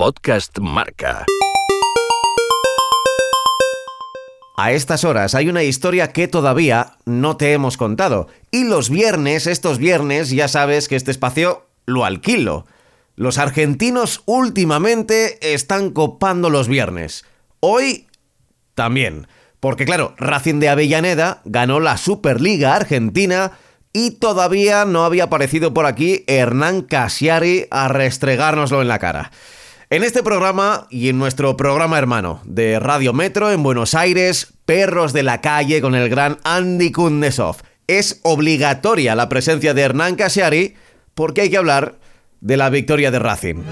Podcast Marca. A estas horas hay una historia que todavía no te hemos contado. Y los viernes, estos viernes, ya sabes que este espacio lo alquilo. Los argentinos últimamente están copando los viernes. Hoy también. Porque claro, Racing de Avellaneda ganó la Superliga Argentina y todavía no había aparecido por aquí Hernán Casiari a restregárnoslo en la cara. En este programa y en nuestro programa hermano de Radio Metro en Buenos Aires, Perros de la Calle con el gran Andy Kundesov, es obligatoria la presencia de Hernán Casiari porque hay que hablar de la victoria de Racing.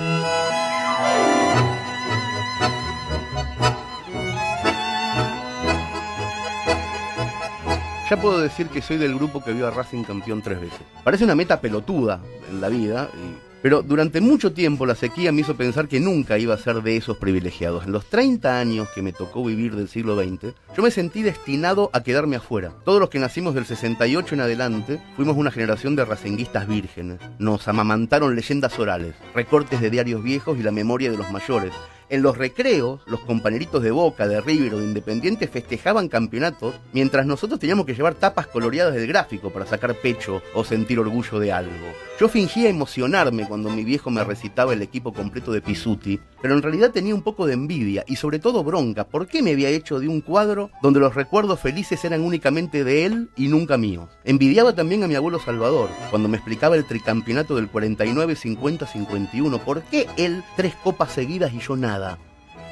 Ya puedo decir que soy del grupo que vio a Racing campeón tres veces. Parece una meta pelotuda en la vida y pero durante mucho tiempo la sequía me hizo pensar que nunca iba a ser de esos privilegiados. En los 30 años que me tocó vivir del siglo XX, yo me sentí destinado a quedarme afuera. Todos los que nacimos del 68 en adelante fuimos una generación de racinguistas vírgenes. Nos amamantaron leyendas orales, recortes de diarios viejos y la memoria de los mayores. En los recreos, los compañeritos de Boca, de River o de Independiente festejaban campeonatos, mientras nosotros teníamos que llevar tapas coloreadas del gráfico para sacar pecho o sentir orgullo de algo. Yo fingía emocionarme cuando mi viejo me recitaba el equipo completo de Pisuti, pero en realidad tenía un poco de envidia y sobre todo bronca. ¿Por qué me había hecho de un cuadro donde los recuerdos felices eran únicamente de él y nunca míos? Envidiaba también a mi abuelo Salvador cuando me explicaba el tricampeonato del 49-50-51. ¿Por qué él tres copas seguidas y yo nada?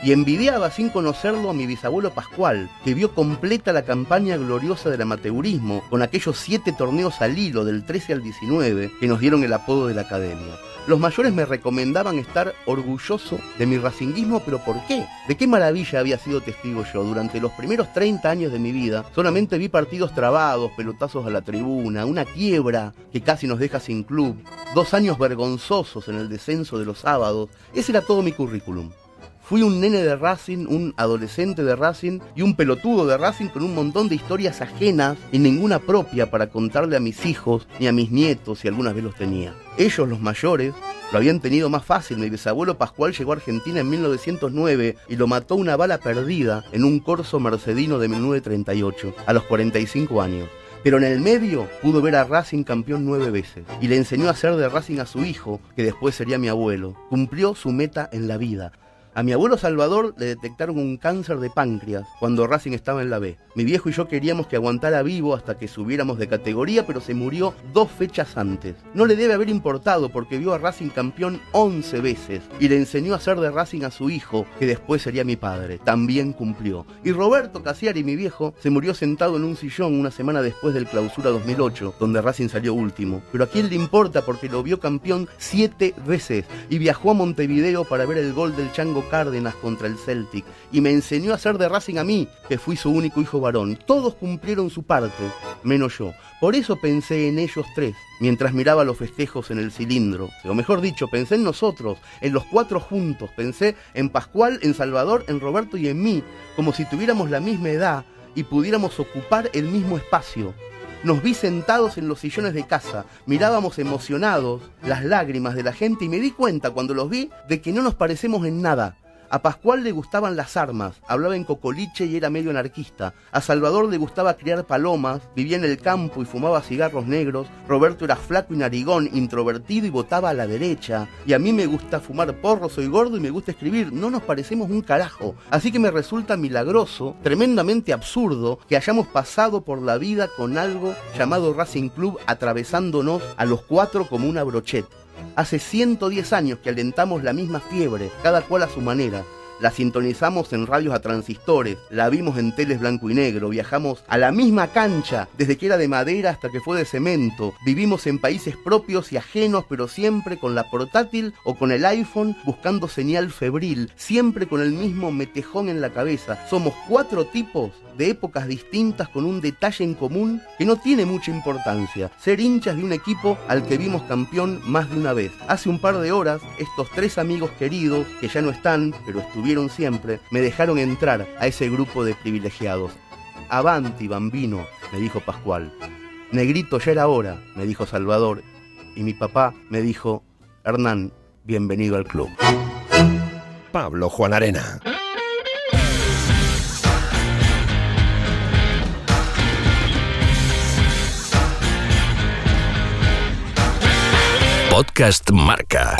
Y envidiaba sin conocerlo a mi bisabuelo Pascual, que vio completa la campaña gloriosa del amateurismo, con aquellos siete torneos al hilo del 13 al 19 que nos dieron el apodo de la academia. Los mayores me recomendaban estar orgulloso de mi racinguismo, pero ¿por qué? ¿De qué maravilla había sido testigo yo? Durante los primeros 30 años de mi vida, solamente vi partidos trabados, pelotazos a la tribuna, una quiebra que casi nos deja sin club, dos años vergonzosos en el descenso de los sábados. Ese era todo mi currículum. Fui un nene de Racing, un adolescente de Racing y un pelotudo de Racing con un montón de historias ajenas y ninguna propia para contarle a mis hijos ni a mis nietos si alguna vez los tenía. Ellos, los mayores, lo habían tenido más fácil. Mi bisabuelo Pascual llegó a Argentina en 1909 y lo mató una bala perdida en un corso mercedino de 1938, a los 45 años. Pero en el medio pudo ver a Racing campeón nueve veces y le enseñó a hacer de Racing a su hijo, que después sería mi abuelo. Cumplió su meta en la vida. A mi abuelo Salvador le detectaron un cáncer de páncreas cuando Racing estaba en la B. Mi viejo y yo queríamos que aguantara vivo hasta que subiéramos de categoría, pero se murió dos fechas antes. No le debe haber importado porque vio a Racing campeón 11 veces y le enseñó a hacer de Racing a su hijo, que después sería mi padre. También cumplió. Y Roberto Casiari, mi viejo, se murió sentado en un sillón una semana después del clausura 2008, donde Racing salió último. Pero a quién le importa porque lo vio campeón siete veces y viajó a Montevideo para ver el gol del Chango Cárdenas contra el Celtic y me enseñó a hacer de Racing a mí, que fui su único hijo varón. Todos cumplieron su parte, menos yo. Por eso pensé en ellos tres, mientras miraba los festejos en el cilindro. O mejor dicho, pensé en nosotros, en los cuatro juntos. Pensé en Pascual, en Salvador, en Roberto y en mí, como si tuviéramos la misma edad y pudiéramos ocupar el mismo espacio. Nos vi sentados en los sillones de casa, mirábamos emocionados las lágrimas de la gente y me di cuenta cuando los vi de que no nos parecemos en nada. A Pascual le gustaban las armas, hablaba en cocoliche y era medio anarquista. A Salvador le gustaba criar palomas, vivía en el campo y fumaba cigarros negros. Roberto era flaco y narigón, introvertido y votaba a la derecha. Y a mí me gusta fumar porro, soy gordo y me gusta escribir. No nos parecemos un carajo. Así que me resulta milagroso, tremendamente absurdo, que hayamos pasado por la vida con algo llamado Racing Club atravesándonos a los cuatro como una brocheta. Hace 110 años que alentamos la misma fiebre, cada cual a su manera. La sintonizamos en radios a transistores, la vimos en teles blanco y negro, viajamos a la misma cancha, desde que era de madera hasta que fue de cemento, vivimos en países propios y ajenos, pero siempre con la portátil o con el iPhone buscando señal febril, siempre con el mismo metejón en la cabeza. Somos cuatro tipos de épocas distintas con un detalle en común que no tiene mucha importancia, ser hinchas de un equipo al que vimos campeón más de una vez. Hace un par de horas, estos tres amigos queridos, que ya no están, pero estuvieron siempre, me dejaron entrar a ese grupo de privilegiados. Avanti, bambino, me dijo Pascual. Negrito, ya era hora, me dijo Salvador. Y mi papá me dijo, Hernán, bienvenido al club. Pablo Juan Arena. Podcast Marca.